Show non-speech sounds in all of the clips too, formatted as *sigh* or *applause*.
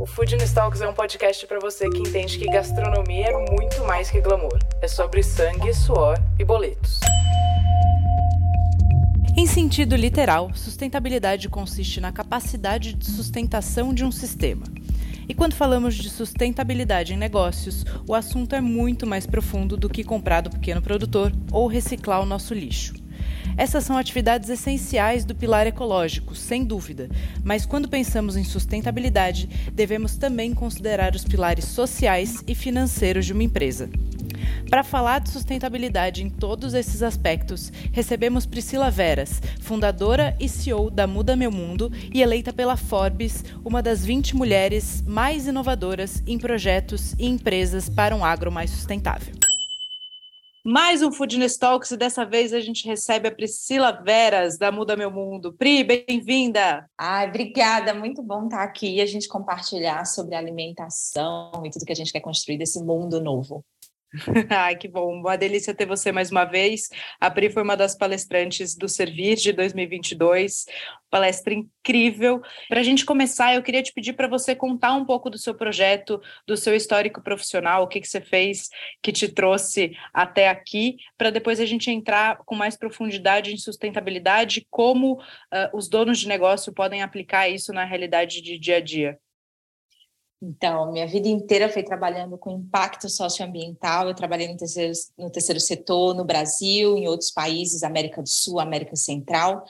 O Food Talks é um podcast para você que entende que gastronomia é muito mais que glamour. É sobre sangue, suor e boletos. Em sentido literal, sustentabilidade consiste na capacidade de sustentação de um sistema. E quando falamos de sustentabilidade em negócios, o assunto é muito mais profundo do que comprar do pequeno produtor ou reciclar o nosso lixo. Essas são atividades essenciais do pilar ecológico, sem dúvida, mas quando pensamos em sustentabilidade, devemos também considerar os pilares sociais e financeiros de uma empresa. Para falar de sustentabilidade em todos esses aspectos, recebemos Priscila Veras, fundadora e CEO da Muda Meu Mundo e eleita pela Forbes uma das 20 mulheres mais inovadoras em projetos e empresas para um agro mais sustentável. Mais um Foodness Talks e dessa vez a gente recebe a Priscila Veras, da Muda Meu Mundo. Pri, bem-vinda! Ai, obrigada, muito bom estar aqui e a gente compartilhar sobre alimentação e tudo que a gente quer construir desse mundo novo. *laughs* Ai, que bom, uma delícia ter você mais uma vez. A Pri foi uma das palestrantes do Servir de 2022, palestra incrível. Para a gente começar, eu queria te pedir para você contar um pouco do seu projeto, do seu histórico profissional, o que, que você fez que te trouxe até aqui, para depois a gente entrar com mais profundidade em sustentabilidade, como uh, os donos de negócio podem aplicar isso na realidade de dia a dia. Então, minha vida inteira foi trabalhando com impacto socioambiental. Eu trabalhei no terceiro, no terceiro setor no Brasil, em outros países, América do Sul, América Central.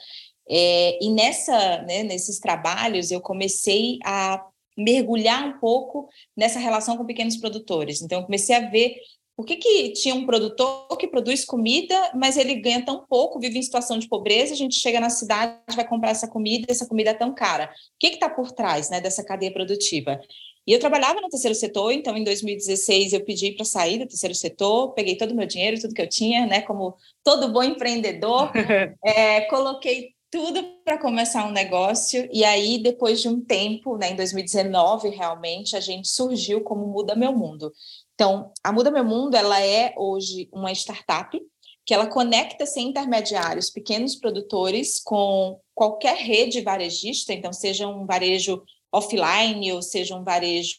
É, e nessa, né, nesses trabalhos, eu comecei a mergulhar um pouco nessa relação com pequenos produtores. Então, eu comecei a ver por que, que tinha um produtor que produz comida, mas ele ganha tão pouco, vive em situação de pobreza, a gente chega na cidade, vai comprar essa comida, essa comida é tão cara. O que está por trás né, dessa cadeia produtiva? E eu trabalhava no terceiro setor, então em 2016 eu pedi para sair do terceiro setor, peguei todo o meu dinheiro, tudo que eu tinha, né, como todo bom empreendedor, *laughs* é, coloquei tudo para começar um negócio. E aí, depois de um tempo, né, em 2019, realmente, a gente surgiu como Muda Meu Mundo. Então, a Muda Meu Mundo, ela é hoje uma startup que ela conecta sem intermediários pequenos produtores com qualquer rede varejista, então seja um varejo offline ou seja um varejo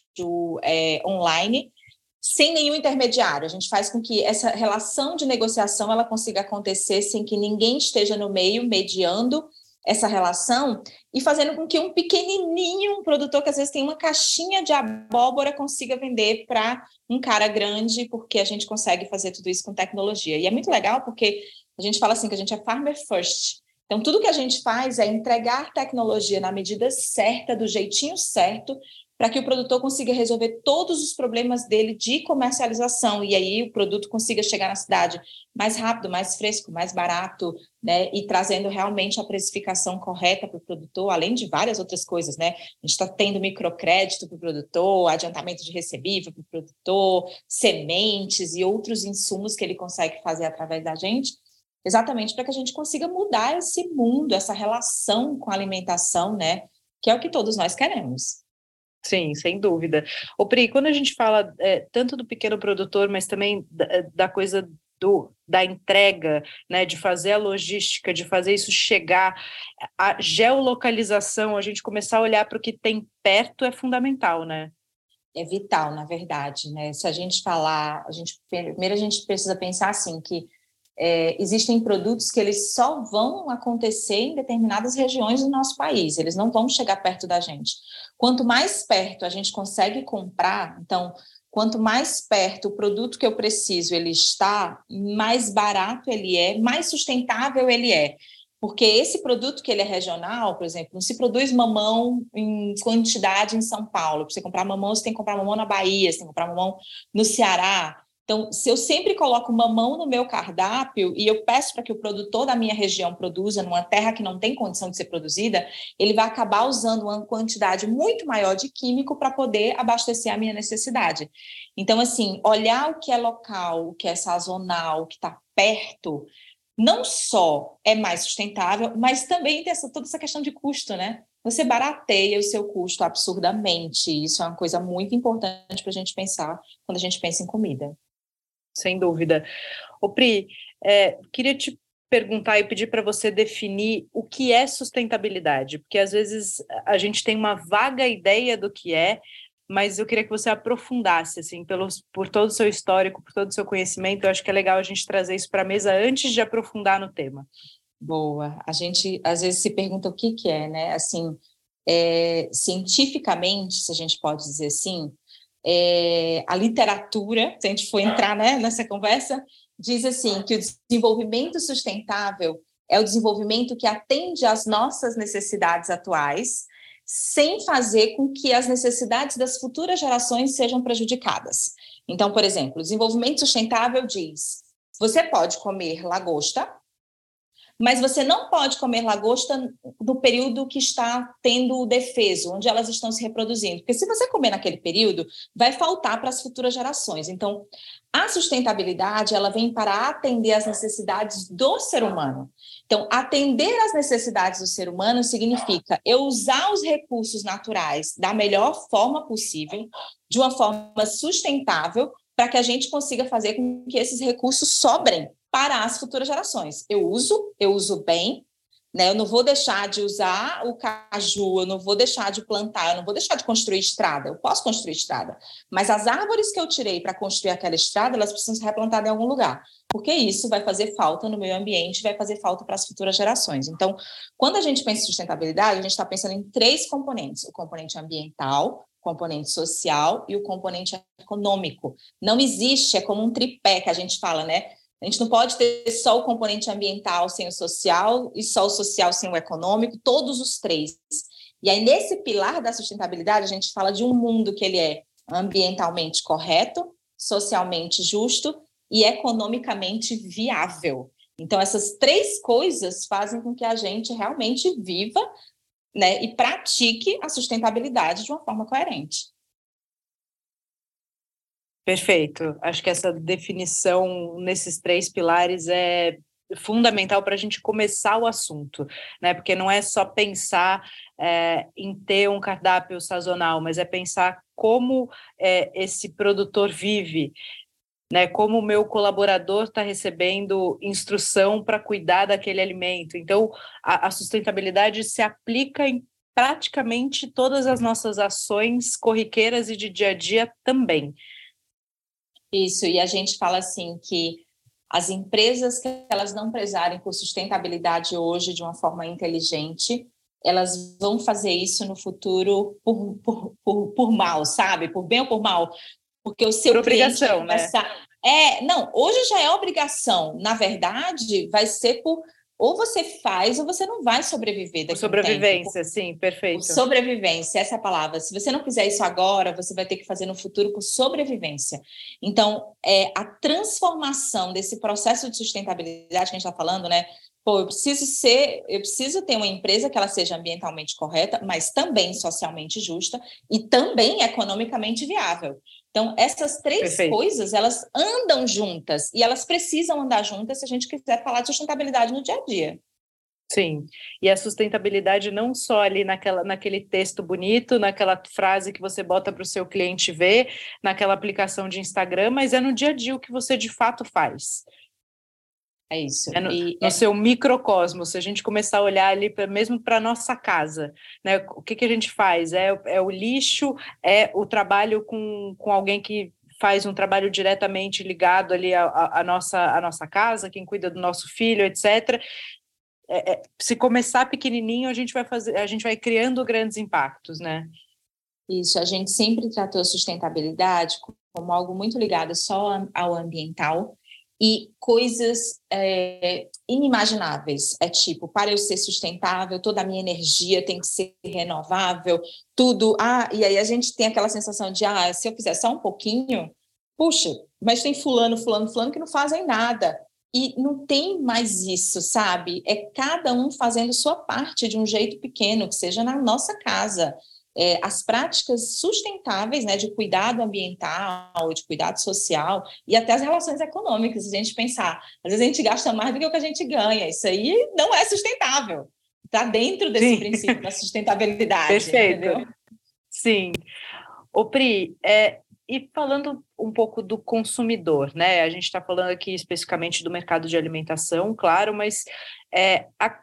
é, online, sem nenhum intermediário. A gente faz com que essa relação de negociação ela consiga acontecer sem que ninguém esteja no meio mediando essa relação e fazendo com que um pequenininho, um produtor que às vezes tem uma caixinha de abóbora consiga vender para um cara grande, porque a gente consegue fazer tudo isso com tecnologia. E é muito legal porque a gente fala assim que a gente é farmer first. Então, tudo que a gente faz é entregar tecnologia na medida certa, do jeitinho certo, para que o produtor consiga resolver todos os problemas dele de comercialização e aí o produto consiga chegar na cidade mais rápido, mais fresco, mais barato, né? E trazendo realmente a precificação correta para o produtor, além de várias outras coisas, né? A gente está tendo microcrédito para o produtor, adiantamento de recebível para o produtor, sementes e outros insumos que ele consegue fazer através da gente exatamente para que a gente consiga mudar esse mundo, essa relação com a alimentação, né? Que é o que todos nós queremos. Sim, sem dúvida. O Pri, quando a gente fala é, tanto do pequeno produtor, mas também da, é, da coisa do, da entrega, né, de fazer a logística, de fazer isso chegar, a geolocalização, a gente começar a olhar para o que tem perto é fundamental, né? É vital, na verdade, né? Se a gente falar, a gente primeiro a gente precisa pensar assim que é, existem produtos que eles só vão acontecer em determinadas regiões do nosso país, eles não vão chegar perto da gente. Quanto mais perto a gente consegue comprar, então, quanto mais perto o produto que eu preciso ele está, mais barato ele é, mais sustentável ele é. Porque esse produto que ele é regional, por exemplo, não se produz mamão em quantidade em São Paulo. Para você comprar mamão, você tem que comprar mamão na Bahia, você tem que comprar mamão no Ceará. Então, se eu sempre coloco mamão no meu cardápio e eu peço para que o produtor da minha região produza numa terra que não tem condição de ser produzida, ele vai acabar usando uma quantidade muito maior de químico para poder abastecer a minha necessidade. Então, assim, olhar o que é local, o que é sazonal, o que está perto, não só é mais sustentável, mas também tem essa, toda essa questão de custo, né? Você barateia o seu custo absurdamente. Isso é uma coisa muito importante para a gente pensar quando a gente pensa em comida. Sem dúvida. O Pri, é, queria te perguntar e pedir para você definir o que é sustentabilidade, porque às vezes a gente tem uma vaga ideia do que é, mas eu queria que você aprofundasse, assim, pelos, por todo o seu histórico, por todo o seu conhecimento. Eu acho que é legal a gente trazer isso para a mesa antes de aprofundar no tema. Boa. A gente às vezes se pergunta o que, que é, né? Assim, é, cientificamente, se a gente pode dizer assim, é, a literatura, se a gente for entrar né, nessa conversa, diz assim que o desenvolvimento sustentável é o desenvolvimento que atende às nossas necessidades atuais, sem fazer com que as necessidades das futuras gerações sejam prejudicadas. Então, por exemplo, o desenvolvimento sustentável diz: você pode comer lagosta, mas você não pode comer lagosta no período que está tendo o defeso, onde elas estão se reproduzindo. Porque se você comer naquele período, vai faltar para as futuras gerações. Então, a sustentabilidade, ela vem para atender às necessidades do ser humano. Então, atender às necessidades do ser humano significa eu usar os recursos naturais da melhor forma possível, de uma forma sustentável, para que a gente consiga fazer com que esses recursos sobrem para as futuras gerações. Eu uso, eu uso bem, né? Eu não vou deixar de usar o caju, eu não vou deixar de plantar, eu não vou deixar de construir estrada. Eu posso construir estrada, mas as árvores que eu tirei para construir aquela estrada, elas precisam ser replantadas em algum lugar, porque isso vai fazer falta no meio ambiente, vai fazer falta para as futuras gerações. Então, quando a gente pensa em sustentabilidade, a gente está pensando em três componentes: o componente ambiental, o componente social e o componente econômico. Não existe, é como um tripé que a gente fala, né? A gente não pode ter só o componente ambiental sem o social e só o social sem o econômico, todos os três. E aí, nesse pilar da sustentabilidade, a gente fala de um mundo que ele é ambientalmente correto, socialmente justo e economicamente viável. Então, essas três coisas fazem com que a gente realmente viva né, e pratique a sustentabilidade de uma forma coerente. Perfeito. Acho que essa definição nesses três pilares é fundamental para a gente começar o assunto, né? Porque não é só pensar é, em ter um cardápio sazonal, mas é pensar como é, esse produtor vive, né? Como o meu colaborador está recebendo instrução para cuidar daquele alimento. Então, a, a sustentabilidade se aplica em praticamente todas as nossas ações corriqueiras e de dia a dia também. Isso, e a gente fala assim que as empresas que elas não prezarem por sustentabilidade hoje de uma forma inteligente, elas vão fazer isso no futuro por, por, por, por mal, sabe? Por bem ou por mal. Porque o seu por obrigação, né? É, não, hoje já é obrigação. Na verdade, vai ser por ou você faz ou você não vai sobreviver daqui Sobrevivência, um sim, perfeito. Sobrevivência, essa é a palavra. Se você não fizer isso agora, você vai ter que fazer no futuro por sobrevivência. Então, é, a transformação desse processo de sustentabilidade que a gente está falando, né? Pô, eu preciso ser, eu preciso ter uma empresa que ela seja ambientalmente correta, mas também socialmente justa e também economicamente viável. Então, essas três Perfeito. coisas, elas andam juntas e elas precisam andar juntas se a gente quiser falar de sustentabilidade no dia a dia. Sim, e a sustentabilidade não só ali naquela, naquele texto bonito, naquela frase que você bota para o seu cliente ver, naquela aplicação de Instagram, mas é no dia a dia o que você de fato faz. É isso. É no, e, no é... seu microcosmos, se a gente começar a olhar ali pra, mesmo para a nossa casa, né? O que, que a gente faz? É, é o lixo, é o trabalho com, com alguém que faz um trabalho diretamente ligado ali à, nossa, à nossa casa, quem cuida do nosso filho, etc. É, é, se começar pequenininho, a gente vai fazer, a gente vai criando grandes impactos, né? Isso, a gente sempre tratou a sustentabilidade como algo muito ligado só ao ambiental, e coisas é, inimagináveis. É tipo, para eu ser sustentável, toda a minha energia tem que ser renovável, tudo. Ah, e aí a gente tem aquela sensação de, ah, se eu fizer só um pouquinho, puxa, mas tem fulano, fulano, fulano que não fazem nada. E não tem mais isso, sabe? É cada um fazendo sua parte de um jeito pequeno, que seja na nossa casa. É, as práticas sustentáveis, né, de cuidado ambiental, de cuidado social e até as relações econômicas. Se a gente pensar, às vezes a gente gasta mais do que o que a gente ganha. Isso aí não é sustentável. Está dentro desse Sim. princípio da sustentabilidade. Perfeito. Entendeu? Sim. O Pri, é, e falando um pouco do consumidor, né? A gente está falando aqui especificamente do mercado de alimentação, claro, mas é, a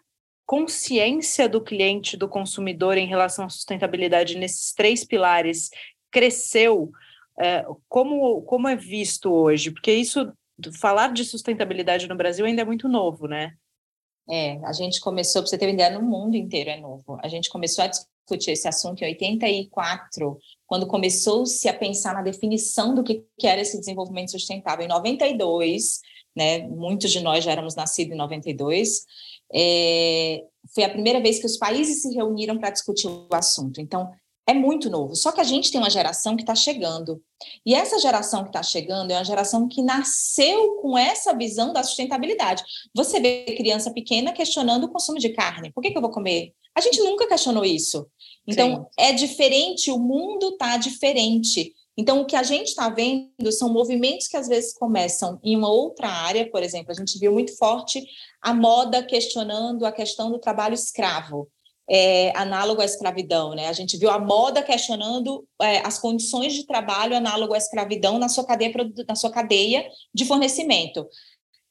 consciência do cliente, do consumidor em relação à sustentabilidade nesses três pilares cresceu? É, como, como é visto hoje? Porque isso, falar de sustentabilidade no Brasil ainda é muito novo, né? É, a gente começou, para você ter uma ideia, no mundo inteiro é novo. A gente começou a discutir esse assunto em 84, quando começou-se a pensar na definição do que, que era esse desenvolvimento sustentável. Em 92, né, muitos de nós já éramos nascidos em 92, é, foi a primeira vez que os países se reuniram para discutir o assunto. Então, é muito novo. Só que a gente tem uma geração que está chegando. E essa geração que está chegando é uma geração que nasceu com essa visão da sustentabilidade. Você vê criança pequena questionando o consumo de carne. Por que, que eu vou comer? A gente nunca questionou isso. Então, Sim. é diferente, o mundo está diferente. Então, o que a gente está vendo são movimentos que às vezes começam em uma outra área, por exemplo, a gente viu muito forte a moda questionando a questão do trabalho escravo. É, análogo à escravidão, né? A gente viu a moda questionando é, as condições de trabalho análogo à escravidão na sua cadeia, na sua cadeia de fornecimento.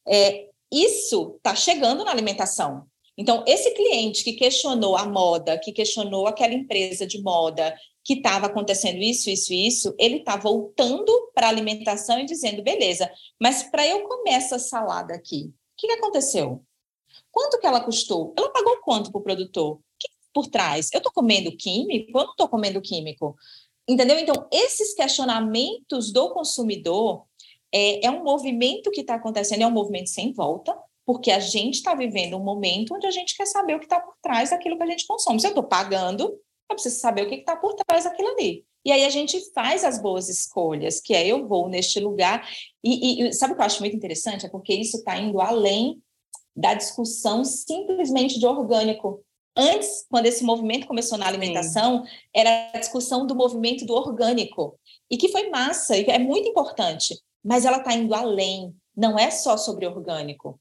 É, isso está chegando na alimentação. Então, esse cliente que questionou a moda, que questionou aquela empresa de moda, que estava acontecendo isso, isso isso, ele está voltando para a alimentação e dizendo, beleza, mas para eu comer essa salada aqui, o que, que aconteceu? Quanto que ela custou? Ela pagou quanto para o produtor? O que por trás? Eu estou comendo químico? Eu não estou comendo químico? Entendeu? Então, esses questionamentos do consumidor é, é um movimento que está acontecendo, é um movimento sem volta, porque a gente está vivendo um momento onde a gente quer saber o que está por trás daquilo que a gente consome. Se eu estou pagando, eu preciso saber o que está por trás daquilo ali. E aí a gente faz as boas escolhas, que é eu vou neste lugar. E, e sabe o que eu acho muito interessante? É porque isso está indo além da discussão simplesmente de orgânico. Antes, quando esse movimento começou na alimentação, Sim. era a discussão do movimento do orgânico. E que foi massa, e é muito importante. Mas ela está indo além. Não é só sobre orgânico.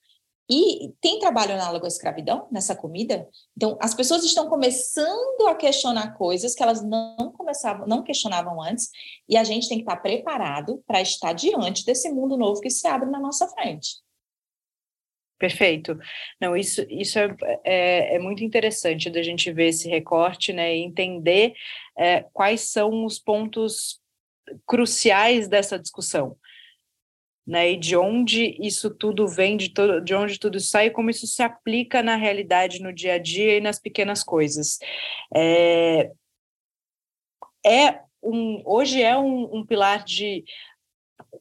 E tem trabalho análogo à escravidão nessa comida? Então, as pessoas estão começando a questionar coisas que elas não começavam, não questionavam antes, e a gente tem que estar preparado para estar diante desse mundo novo que se abre na nossa frente. Perfeito. Não, isso, isso é, é, é muito interessante da gente ver esse recorte, né, e entender é, quais são os pontos cruciais dessa discussão né? E de onde isso tudo vem, de, de onde tudo sai, como isso se aplica na realidade, no dia a dia e nas pequenas coisas. É, é um, hoje é um, um pilar de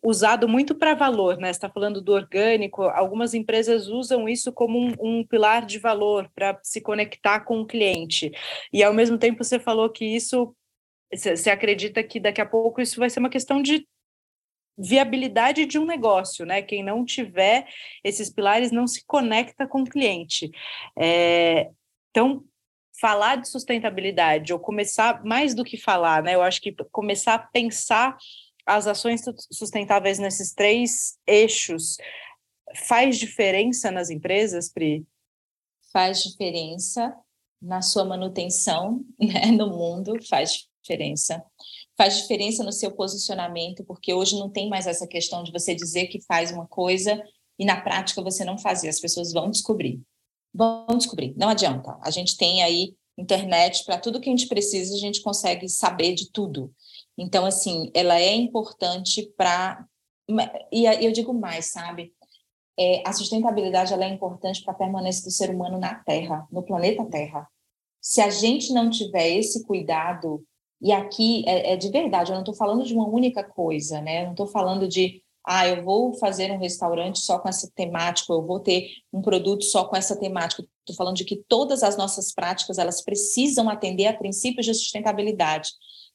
usado muito para valor, né? Está falando do orgânico. Algumas empresas usam isso como um, um pilar de valor para se conectar com o cliente. E ao mesmo tempo você falou que isso você acredita que daqui a pouco isso vai ser uma questão de viabilidade de um negócio, né? Quem não tiver esses pilares não se conecta com o cliente. É, então, falar de sustentabilidade, ou começar mais do que falar, né? Eu acho que começar a pensar as ações sustentáveis nesses três eixos faz diferença nas empresas, Pri? Faz diferença na sua manutenção *laughs* né, no mundo, faz diferença faz diferença no seu posicionamento, porque hoje não tem mais essa questão de você dizer que faz uma coisa e na prática você não fazer. As pessoas vão descobrir. Vão descobrir. Não adianta. A gente tem aí internet para tudo que a gente precisa, a gente consegue saber de tudo. Então, assim, ela é importante para. E eu digo mais, sabe? É, a sustentabilidade ela é importante para a permanência do ser humano na Terra, no planeta Terra. Se a gente não tiver esse cuidado e aqui é, é de verdade, eu não estou falando de uma única coisa, né? Eu não estou falando de, ah, eu vou fazer um restaurante só com essa temática, eu vou ter um produto só com essa temática. Estou falando de que todas as nossas práticas, elas precisam atender a princípios de sustentabilidade.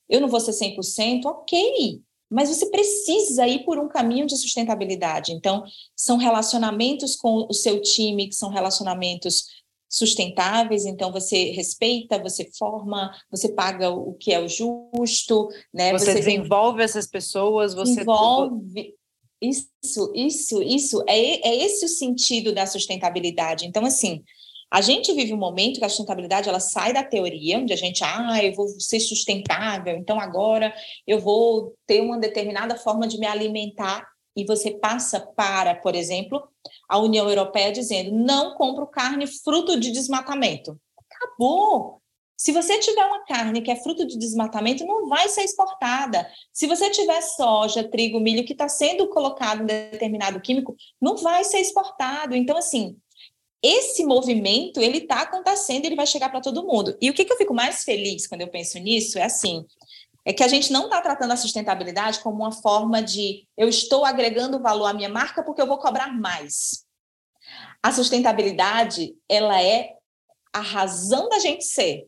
Eu não vou ser 100%, ok, mas você precisa ir por um caminho de sustentabilidade. Então, são relacionamentos com o seu time, que são relacionamentos sustentáveis, então você respeita, você forma, você paga o que é o justo, né? Você, você desenvolve essas pessoas, você desenvolve isso, isso, isso é, é esse o sentido da sustentabilidade. Então, assim, a gente vive um momento que a sustentabilidade ela sai da teoria, onde a gente, ah, eu vou ser sustentável, então agora eu vou ter uma determinada forma de me alimentar e você passa para, por exemplo, a União Europeia dizendo: não compro carne fruto de desmatamento. Acabou. Se você tiver uma carne que é fruto de desmatamento, não vai ser exportada. Se você tiver soja, trigo, milho que está sendo colocado em determinado químico, não vai ser exportado. Então, assim, esse movimento ele está acontecendo, ele vai chegar para todo mundo. E o que, que eu fico mais feliz quando eu penso nisso é assim: é que a gente não está tratando a sustentabilidade como uma forma de eu estou agregando valor à minha marca porque eu vou cobrar mais. A sustentabilidade, ela é a razão da gente ser.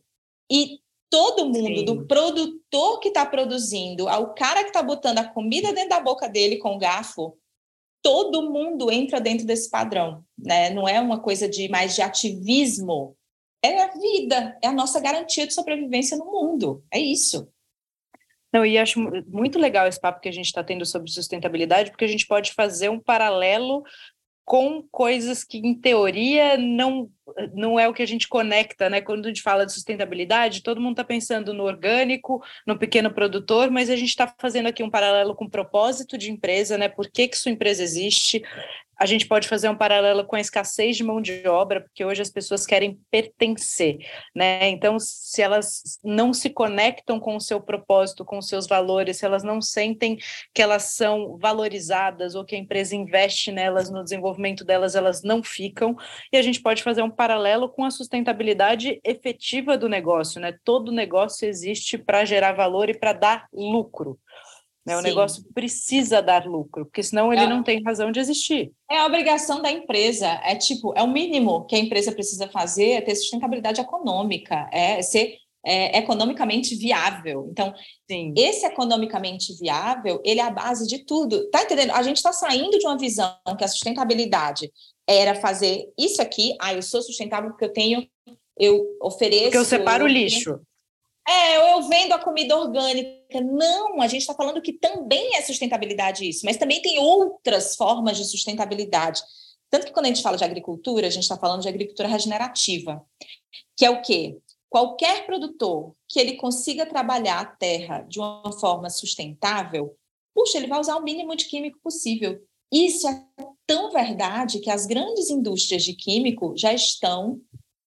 E todo mundo, Sim. do produtor que está produzindo ao cara que está botando a comida dentro da boca dele com o garfo, todo mundo entra dentro desse padrão, né? Não é uma coisa de mais de ativismo, é a vida, é a nossa garantia de sobrevivência no mundo, é isso. Não, e acho muito legal esse papo que a gente está tendo sobre sustentabilidade, porque a gente pode fazer um paralelo com coisas que, em teoria, não, não é o que a gente conecta, né? Quando a gente fala de sustentabilidade, todo mundo está pensando no orgânico, no pequeno produtor, mas a gente está fazendo aqui um paralelo com o propósito de empresa, né? Por que, que sua empresa existe? A gente pode fazer um paralelo com a escassez de mão de obra, porque hoje as pessoas querem pertencer, né? Então, se elas não se conectam com o seu propósito, com os seus valores, se elas não sentem que elas são valorizadas ou que a empresa investe nelas, no desenvolvimento delas, elas não ficam. E a gente pode fazer um paralelo com a sustentabilidade efetiva do negócio, né? Todo negócio existe para gerar valor e para dar lucro. Né? O negócio precisa dar lucro, porque senão ele é, não tem razão de existir. É a obrigação da empresa, é tipo, é o mínimo que a empresa precisa fazer, é ter sustentabilidade econômica, é ser é, economicamente viável. Então, Sim. esse economicamente viável, ele é a base de tudo. Tá entendendo? A gente está saindo de uma visão que a sustentabilidade era fazer isso aqui, ah, eu sou sustentável porque eu tenho, eu ofereço... Porque eu separo o lixo. É, eu vendo a comida orgânica. Não, a gente está falando que também é sustentabilidade isso, mas também tem outras formas de sustentabilidade. Tanto que quando a gente fala de agricultura, a gente está falando de agricultura regenerativa, que é o quê? Qualquer produtor que ele consiga trabalhar a terra de uma forma sustentável, puxa, ele vai usar o mínimo de químico possível. Isso é tão verdade que as grandes indústrias de químico já estão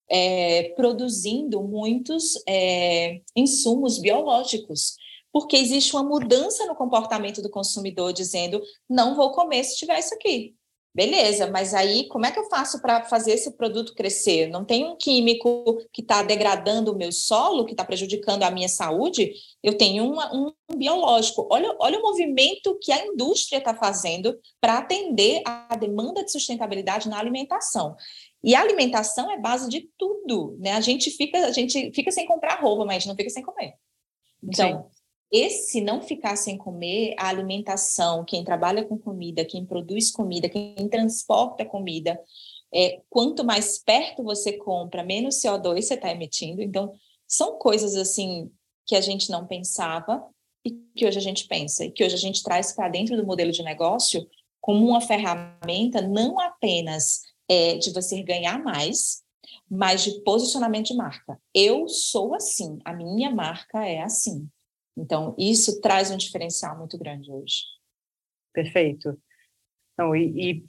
é, produzindo muitos é, insumos biológicos, porque existe uma mudança no comportamento do consumidor dizendo: não vou comer se tiver isso aqui. Beleza, mas aí como é que eu faço para fazer esse produto crescer? Não tem um químico que está degradando o meu solo, que está prejudicando a minha saúde? Eu tenho uma, um biológico. Olha, olha o movimento que a indústria está fazendo para atender a demanda de sustentabilidade na alimentação. E a alimentação é base de tudo, né? A gente fica, a gente fica sem comprar roupa, mas não fica sem comer. Então, Sim. Esse não ficar sem comer, a alimentação, quem trabalha com comida, quem produz comida, quem transporta comida, é, quanto mais perto você compra, menos CO2 você está emitindo. Então, são coisas assim que a gente não pensava e que hoje a gente pensa, e que hoje a gente traz para dentro do modelo de negócio como uma ferramenta não apenas é, de você ganhar mais, mas de posicionamento de marca. Eu sou assim, a minha marca é assim. Então, isso traz um diferencial muito grande hoje. Perfeito. Não, e, e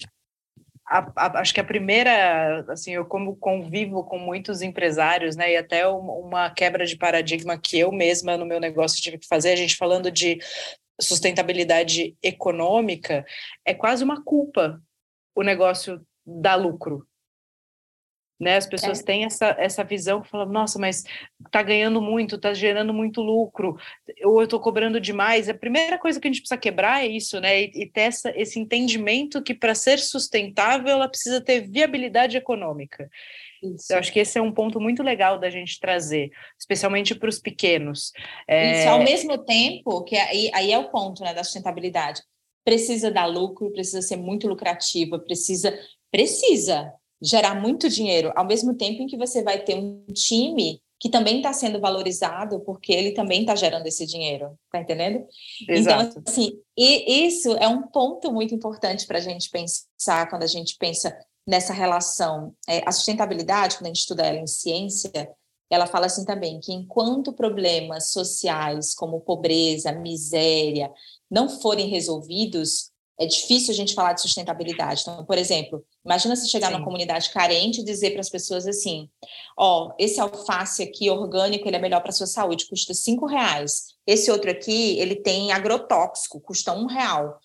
a, a, acho que a primeira, assim, eu como convivo com muitos empresários, né, e até uma, quebra de paradigma que eu mesma no meu negócio tive que fazer, a gente falando de sustentabilidade econômica, é quase uma culpa o negócio dá lucro. Né? As pessoas é. têm essa, essa visão que falam, nossa, mas está ganhando muito, está gerando muito lucro, ou eu estou cobrando demais. A primeira coisa que a gente precisa quebrar é isso, né? E, e ter essa, esse entendimento que para ser sustentável ela precisa ter viabilidade econômica. Isso. Eu acho que esse é um ponto muito legal da gente trazer, especialmente para os pequenos. É... Isso, ao mesmo tempo, que aí, aí é o ponto né, da sustentabilidade, precisa dar lucro, precisa ser muito lucrativa, precisa Precisa, gerar muito dinheiro, ao mesmo tempo em que você vai ter um time que também está sendo valorizado porque ele também está gerando esse dinheiro, tá entendendo? Então, Exato. Então, assim, e isso é um ponto muito importante para a gente pensar quando a gente pensa nessa relação. É, a sustentabilidade, quando a gente estuda ela em ciência, ela fala assim também que enquanto problemas sociais como pobreza, miséria não forem resolvidos, é difícil a gente falar de sustentabilidade. Então, por exemplo, imagina se chegar Sim. numa comunidade carente e dizer para as pessoas assim: ó, oh, esse alface aqui orgânico ele é melhor para a sua saúde, custa cinco reais. Esse outro aqui ele tem agrotóxico, custa um real.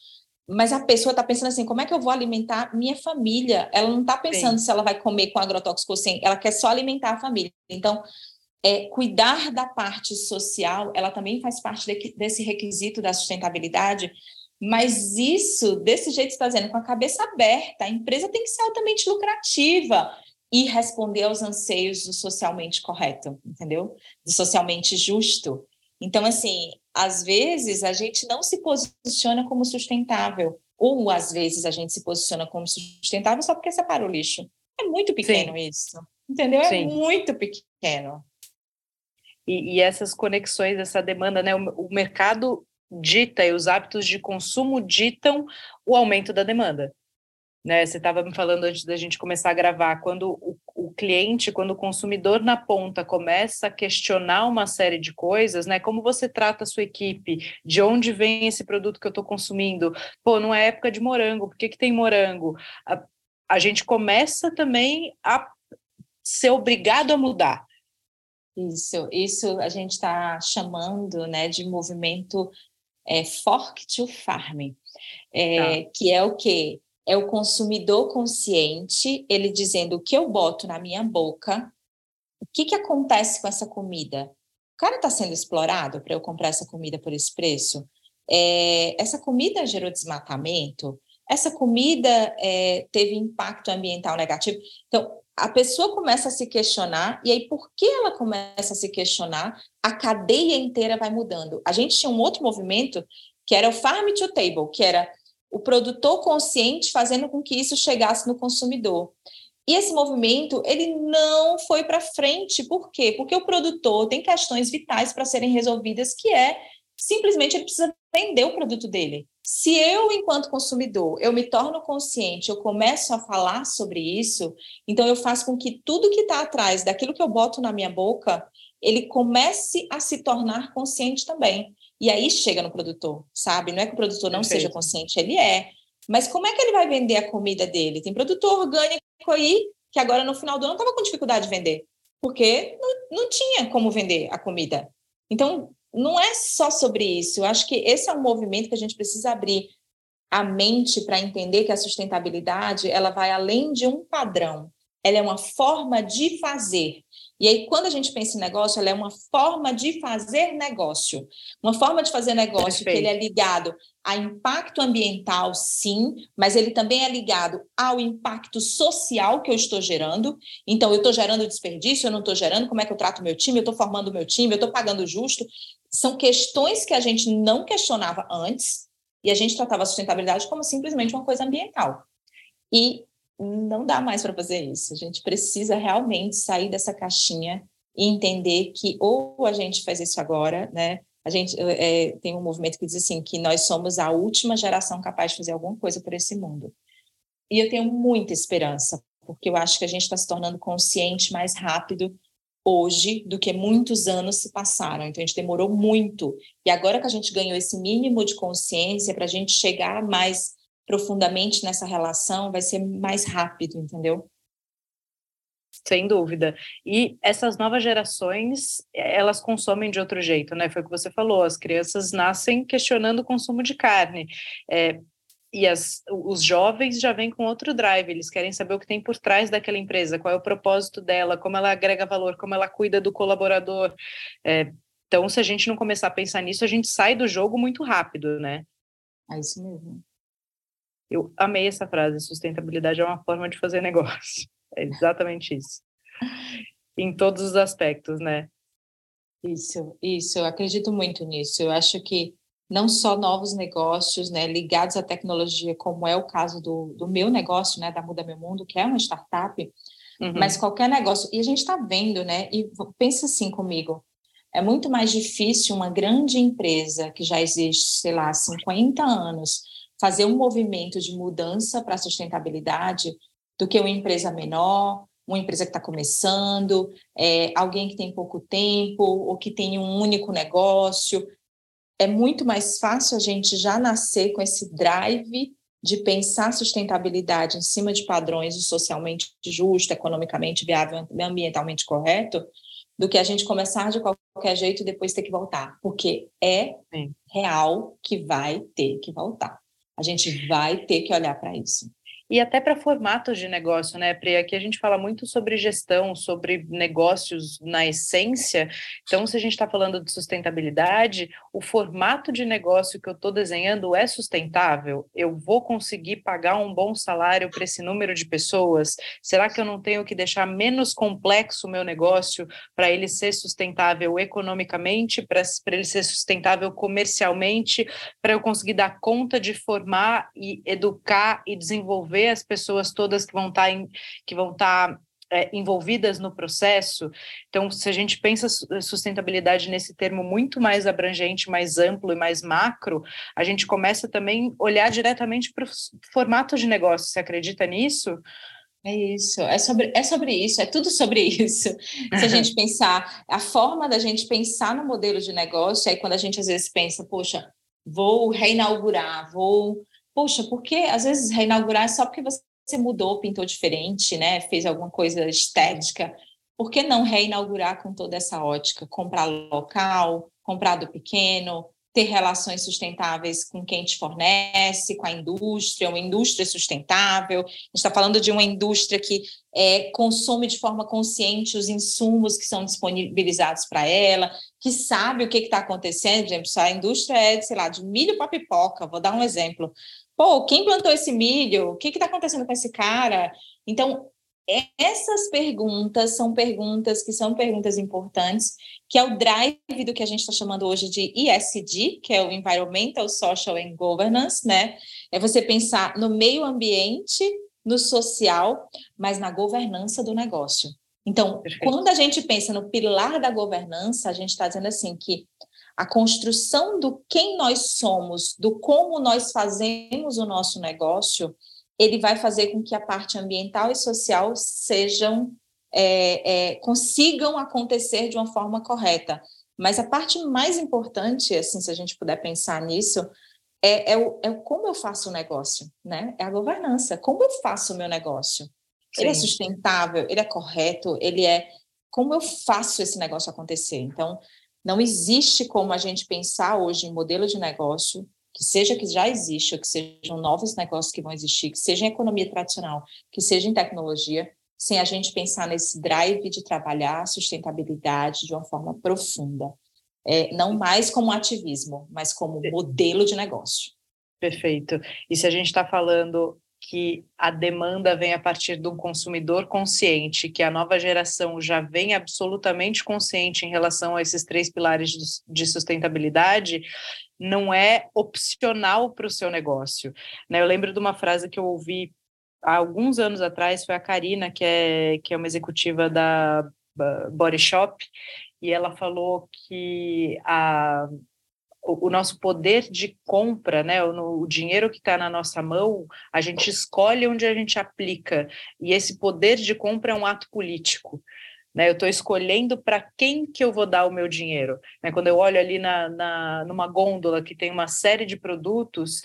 Mas a pessoa está pensando assim: como é que eu vou alimentar minha família? Ela não está pensando Sim. se ela vai comer com agrotóxico ou sem, ela quer só alimentar a família. Então, é, cuidar da parte social, ela também faz parte de, desse requisito da sustentabilidade, mas isso, desse jeito que está dizendo, com a cabeça aberta, a empresa tem que ser altamente lucrativa e responder aos anseios do socialmente correto, entendeu? Do socialmente justo. Então, assim, às vezes a gente não se posiciona como sustentável, ou às vezes a gente se posiciona como sustentável só porque separa o lixo. É muito pequeno Sim. isso, entendeu? É Sim. muito pequeno. E, e, essas conexões, essa demanda, né? O, o mercado dita e os hábitos de consumo ditam o aumento da demanda. Né, você estava me falando antes da gente começar a gravar, quando o, o, cliente, quando o consumidor na ponta começa a questionar uma série de coisas, né? Como você trata a sua equipe, de onde vem esse produto que eu estou consumindo? Pô, não é época de morango, por que, que tem morango? A, a gente começa também a ser obrigado a mudar. Isso, isso a gente está chamando né, de movimento é Fork to Farm, é, tá. que é o quê? É o consumidor consciente, ele dizendo o que eu boto na minha boca, o que, que acontece com essa comida? O cara está sendo explorado para eu comprar essa comida por esse preço? É, essa comida gerou desmatamento? Essa comida é, teve impacto ambiental negativo? Então, a pessoa começa a se questionar, e aí, por que ela começa a se questionar, a cadeia inteira vai mudando. A gente tinha um outro movimento que era o Farm to Table, que era o produtor consciente fazendo com que isso chegasse no consumidor. E esse movimento, ele não foi para frente. Por quê? Porque o produtor tem questões vitais para serem resolvidas, que é simplesmente ele precisa vender o produto dele. Se eu, enquanto consumidor, eu me torno consciente, eu começo a falar sobre isso, então eu faço com que tudo que está atrás daquilo que eu boto na minha boca, ele comece a se tornar consciente também. E aí chega no produtor, sabe? Não é que o produtor não Perfeito. seja consciente, ele é. Mas como é que ele vai vender a comida dele? Tem produtor orgânico aí que agora no final do ano estava com dificuldade de vender, porque não, não tinha como vender a comida. Então, não é só sobre isso. Eu acho que esse é um movimento que a gente precisa abrir a mente para entender que a sustentabilidade ela vai além de um padrão. Ela é uma forma de fazer. E aí, quando a gente pensa em negócio, ela é uma forma de fazer negócio. Uma forma de fazer negócio Perfeito. que ele é ligado a impacto ambiental, sim, mas ele também é ligado ao impacto social que eu estou gerando. Então, eu estou gerando desperdício, eu não estou gerando, como é que eu trato meu time, eu estou formando meu time, eu estou pagando justo são questões que a gente não questionava antes e a gente tratava a sustentabilidade como simplesmente uma coisa ambiental. E não dá mais para fazer isso. A gente precisa realmente sair dessa caixinha e entender que ou a gente faz isso agora, né? A gente é, tem um movimento que diz assim que nós somos a última geração capaz de fazer alguma coisa por esse mundo. E eu tenho muita esperança, porque eu acho que a gente está se tornando consciente mais rápido hoje do que muitos anos se passaram. Então, a gente demorou muito. E agora que a gente ganhou esse mínimo de consciência para a gente chegar mais profundamente nessa relação, vai ser mais rápido, entendeu? Sem dúvida. E essas novas gerações, elas consomem de outro jeito, né? Foi o que você falou, as crianças nascem questionando o consumo de carne. É, e as, os jovens já vêm com outro drive, eles querem saber o que tem por trás daquela empresa, qual é o propósito dela, como ela agrega valor, como ela cuida do colaborador. É, então, se a gente não começar a pensar nisso, a gente sai do jogo muito rápido, né? É isso mesmo. Eu amei essa frase, sustentabilidade é uma forma de fazer negócio. É exatamente isso. em todos os aspectos, né? Isso, isso, eu acredito muito nisso. Eu acho que não só novos negócios né, ligados à tecnologia, como é o caso do, do meu negócio, né, da Muda Meu Mundo, que é uma startup, uhum. mas qualquer negócio. E a gente está vendo, né? E pensa assim comigo: é muito mais difícil uma grande empresa que já existe, sei lá, 50 anos, fazer um movimento de mudança para a sustentabilidade do que uma empresa menor, uma empresa que está começando, é, alguém que tem pouco tempo ou que tem um único negócio é muito mais fácil a gente já nascer com esse drive de pensar sustentabilidade em cima de padrões socialmente justo, economicamente viável, ambientalmente correto, do que a gente começar de qualquer jeito e depois ter que voltar, porque é Sim. real que vai ter que voltar. A gente vai ter que olhar para isso e até para formatos de negócio, né, Pri? Aqui a gente fala muito sobre gestão, sobre negócios na essência. Então, se a gente está falando de sustentabilidade, o formato de negócio que eu estou desenhando é sustentável? Eu vou conseguir pagar um bom salário para esse número de pessoas? Será que eu não tenho que deixar menos complexo o meu negócio para ele ser sustentável economicamente, para ele ser sustentável comercialmente, para eu conseguir dar conta de formar e educar e desenvolver as pessoas todas que vão estar tá em, que vão estar tá, é, envolvidas no processo. Então, se a gente pensa sustentabilidade nesse termo muito mais abrangente, mais amplo e mais macro, a gente começa também a olhar diretamente para o formato de negócio. Você acredita nisso? É isso, é sobre, é sobre isso, é tudo sobre *laughs* isso. Se a gente *laughs* pensar, a forma da gente pensar no modelo de negócio, aí quando a gente às vezes pensa, poxa, vou reinaugurar, vou Poxa, porque às vezes reinaugurar é só porque você mudou, pintou diferente, né? Fez alguma coisa estética. Por que não reinaugurar com toda essa ótica? Comprar local, comprar do pequeno, ter relações sustentáveis com quem te fornece, com a indústria, uma indústria sustentável. A gente está falando de uma indústria que é, consome de forma consciente os insumos que são disponibilizados para ela, que sabe o que está acontecendo. Por exemplo, se a indústria é, sei lá, de milho para pipoca, vou dar um exemplo. Pô, quem plantou esse milho? O que está acontecendo com esse cara? Então, essas perguntas são perguntas que são perguntas importantes, que é o drive do que a gente está chamando hoje de ESG, que é o Environmental, Social and Governance, né? É você pensar no meio ambiente, no social, mas na governança do negócio. Então, Perfeito. quando a gente pensa no pilar da governança, a gente está dizendo assim que a construção do quem nós somos, do como nós fazemos o nosso negócio, ele vai fazer com que a parte ambiental e social sejam é, é, consigam acontecer de uma forma correta. Mas a parte mais importante, assim, se a gente puder pensar nisso, é, é, o, é como eu faço o negócio, né? É a governança. Como eu faço o meu negócio? Sim. Ele é sustentável? Ele é correto? Ele é como eu faço esse negócio acontecer? Então, não existe como a gente pensar hoje em modelo de negócio, que seja que já existe, ou que sejam novos negócios que vão existir, que seja em economia tradicional, que seja em tecnologia, sem a gente pensar nesse drive de trabalhar a sustentabilidade de uma forma profunda. É, não mais como ativismo, mas como modelo de negócio. Perfeito. E se a gente está falando que a demanda vem a partir de um consumidor consciente, que a nova geração já vem absolutamente consciente em relação a esses três pilares de sustentabilidade, não é opcional para o seu negócio. Né? Eu lembro de uma frase que eu ouvi há alguns anos atrás, foi a Karina, que é, que é uma executiva da Body Shop, e ela falou que a, o, nosso poder de compra, né, o, o dinheiro que está na nossa mão, a gente escolhe onde a gente aplica, e esse poder de compra é um ato político. Né, eu estou escolhendo para quem que eu vou dar o meu dinheiro. Né, quando eu olho ali na, na, numa gôndola que tem uma série de produtos,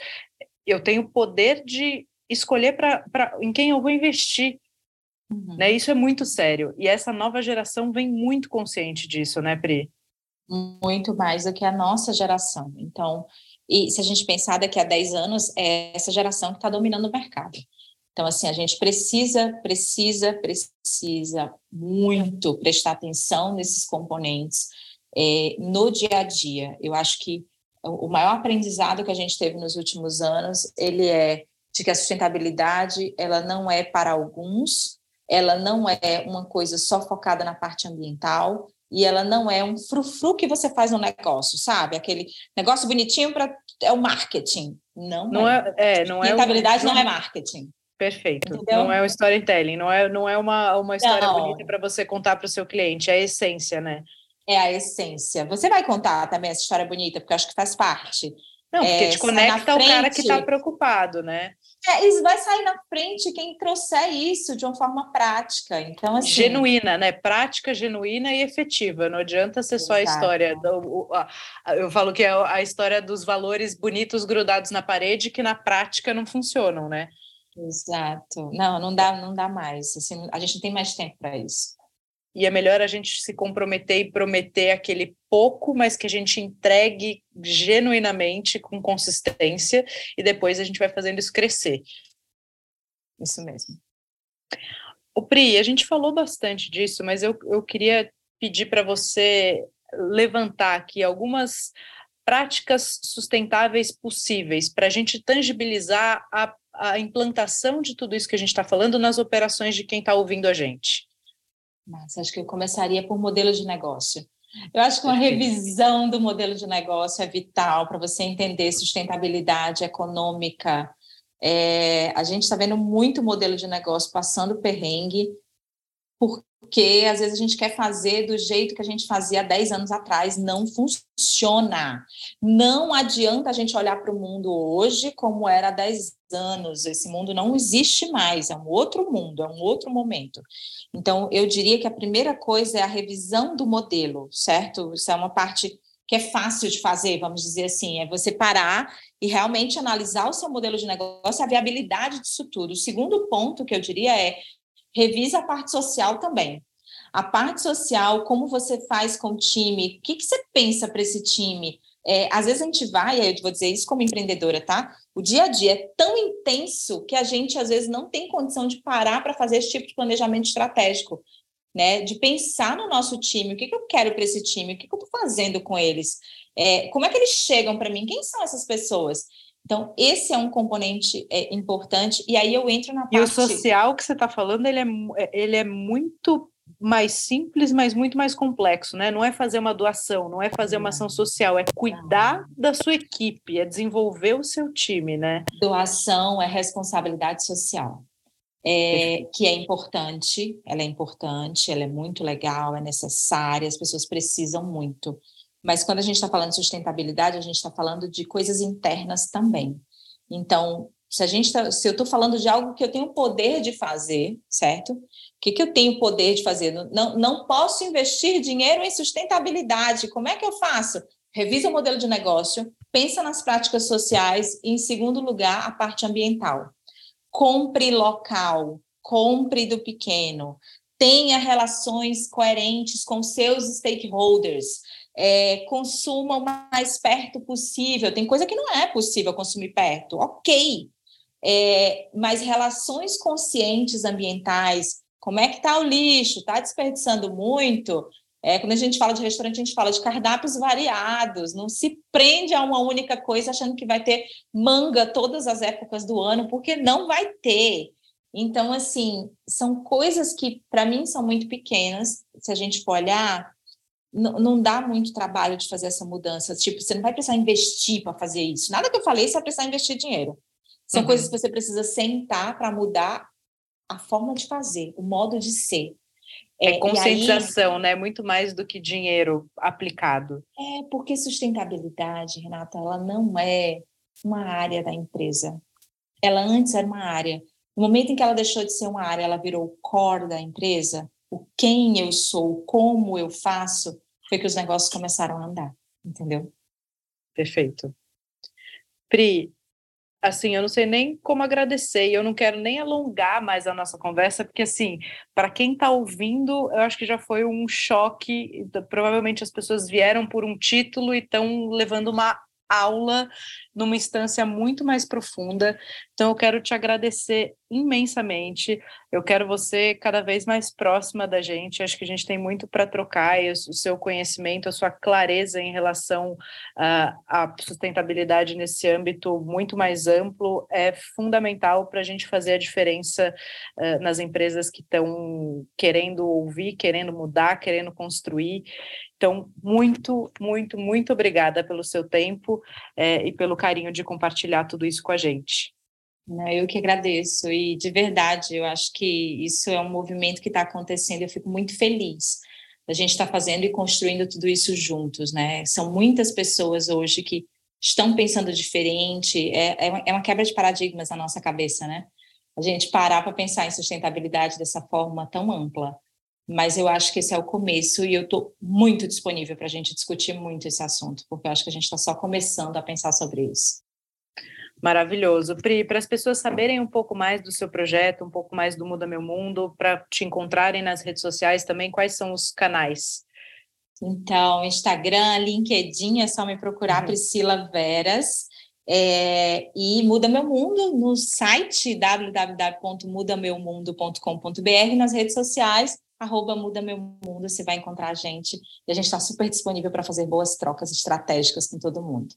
eu tenho o poder de escolher pra, pra, em quem eu vou investir. Uhum. Né, isso é muito sério. E essa nova geração vem muito consciente disso, né, Pri? Muito mais do que a nossa geração. Então, e se a gente pensar daqui a 10 anos, é essa geração que está dominando o mercado. Então, assim, a gente precisa, precisa, precisa muito prestar atenção nesses componentes é, no dia a dia. Eu acho que o maior aprendizado que a gente teve nos últimos anos, ele é de que a sustentabilidade, ela não é para alguns, ela não é uma coisa só focada na parte ambiental, e ela não é um frufru que você faz no negócio, sabe? Aquele negócio bonitinho para é o marketing. Não, não é. é, é não é Rentabilidade não é marketing. Perfeito. Entendeu? Não é o storytelling, não é, não é uma, uma história não. bonita para você contar para o seu cliente, é a essência, né? É a essência. Você vai contar também essa história bonita, porque acho que faz parte. Não, porque é, te conecta ao cara que está preocupado, né? É, isso vai sair na frente quem trouxer isso de uma forma prática. Então, assim... Genuína, né? Prática, genuína e efetiva. Não adianta ser só a história. Do, eu falo que é a história dos valores bonitos grudados na parede que na prática não funcionam, né? Exato. Não, não dá, não dá mais. Assim, a gente não tem mais tempo para isso e é melhor a gente se comprometer e prometer aquele pouco, mas que a gente entregue genuinamente, com consistência, e depois a gente vai fazendo isso crescer. Isso mesmo. O Pri, a gente falou bastante disso, mas eu, eu queria pedir para você levantar aqui algumas práticas sustentáveis possíveis para a gente tangibilizar a, a implantação de tudo isso que a gente está falando nas operações de quem está ouvindo a gente. Mas acho que eu começaria por modelo de negócio. Eu acho que uma revisão do modelo de negócio é vital para você entender sustentabilidade econômica. É, a gente está vendo muito modelo de negócio passando perrengue, porque às vezes a gente quer fazer do jeito que a gente fazia há 10 anos atrás, não funciona. Não adianta a gente olhar para o mundo hoje como era há 10 anos, esse mundo não existe mais, é um outro mundo, é um outro momento. Então, eu diria que a primeira coisa é a revisão do modelo, certo? Isso é uma parte que é fácil de fazer, vamos dizer assim, é você parar e realmente analisar o seu modelo de negócio, a viabilidade disso tudo. O segundo ponto que eu diria é revisa a parte social também. A parte social, como você faz com o time, o que, que você pensa para esse time? É, às vezes a gente vai, eu vou dizer isso como empreendedora, tá? O dia a dia é tão intenso que a gente às vezes não tem condição de parar para fazer esse tipo de planejamento estratégico, né? De pensar no nosso time, o que, que eu quero para esse time, o que, que eu estou fazendo com eles, é, como é que eles chegam para mim, quem são essas pessoas? Então, esse é um componente é, importante, e aí eu entro na parte... E o social que você está falando, ele é, ele é muito mais simples, mas muito mais complexo, né? Não é fazer uma doação, não é fazer uma ação social, é cuidar da sua equipe, é desenvolver o seu time, né? Doação é responsabilidade social. É, que é importante, ela é importante, ela é muito legal, é necessária, as pessoas precisam muito. Mas quando a gente está falando de sustentabilidade, a gente está falando de coisas internas também. Então, se a gente tá, se eu estou falando de algo que eu tenho poder de fazer, certo? O que, que eu tenho poder de fazer? Não, não posso investir dinheiro em sustentabilidade. Como é que eu faço? Revisa o modelo de negócio, pensa nas práticas sociais e, em segundo lugar, a parte ambiental. Compre local, compre do pequeno, tenha relações coerentes com seus stakeholders é, consuma o mais perto possível. Tem coisa que não é possível consumir perto, ok. É, mas relações conscientes ambientais, como é que está o lixo? Está desperdiçando muito? É, quando a gente fala de restaurante, a gente fala de cardápios variados, não se prende a uma única coisa achando que vai ter manga todas as épocas do ano, porque não vai ter. Então, assim, são coisas que, para mim, são muito pequenas, se a gente for olhar, não, dá muito trabalho de fazer essa mudança. Tipo, você não vai precisar investir para fazer isso. Nada que eu falei, você vai precisar investir dinheiro. São uhum. coisas que você precisa sentar para mudar a forma de fazer, o modo de ser. É, é conscientização, aí, né? Muito mais do que dinheiro aplicado. É, porque sustentabilidade, Renata, ela não é uma área da empresa. Ela antes era uma área. No momento em que ela deixou de ser uma área, ela virou o core da empresa, o quem eu sou, como eu faço, foi que os negócios começaram a andar, entendeu? Perfeito. Pri, assim, eu não sei nem como agradecer, eu não quero nem alongar mais a nossa conversa, porque, assim, para quem está ouvindo, eu acho que já foi um choque. Provavelmente as pessoas vieram por um título e estão levando uma aula numa instância muito mais profunda. Então, eu quero te agradecer imensamente. Eu quero você cada vez mais próxima da gente. Acho que a gente tem muito para trocar e o seu conhecimento, a sua clareza em relação uh, à sustentabilidade nesse âmbito muito mais amplo é fundamental para a gente fazer a diferença uh, nas empresas que estão querendo ouvir, querendo mudar, querendo construir. Então, muito, muito, muito obrigada pelo seu tempo é, e pelo carinho de compartilhar tudo isso com a gente. Eu que agradeço, e de verdade, eu acho que isso é um movimento que está acontecendo, eu fico muito feliz da gente estar tá fazendo e construindo tudo isso juntos, né? São muitas pessoas hoje que estão pensando diferente, é, é, é uma quebra de paradigmas na nossa cabeça, né? A gente parar para pensar em sustentabilidade dessa forma tão ampla. Mas eu acho que esse é o começo e eu estou muito disponível para a gente discutir muito esse assunto, porque eu acho que a gente está só começando a pensar sobre isso. Maravilhoso. Pri, para as pessoas saberem um pouco mais do seu projeto, um pouco mais do Muda Meu Mundo, para te encontrarem nas redes sociais também, quais são os canais? Então, Instagram, LinkedIn, é só me procurar, uhum. Priscila Veras. É, e Muda Meu Mundo no site www.mudameumundo.com.br nas redes sociais, arroba Muda Meu Mundo, você vai encontrar a gente. E a gente está super disponível para fazer boas trocas estratégicas com todo mundo.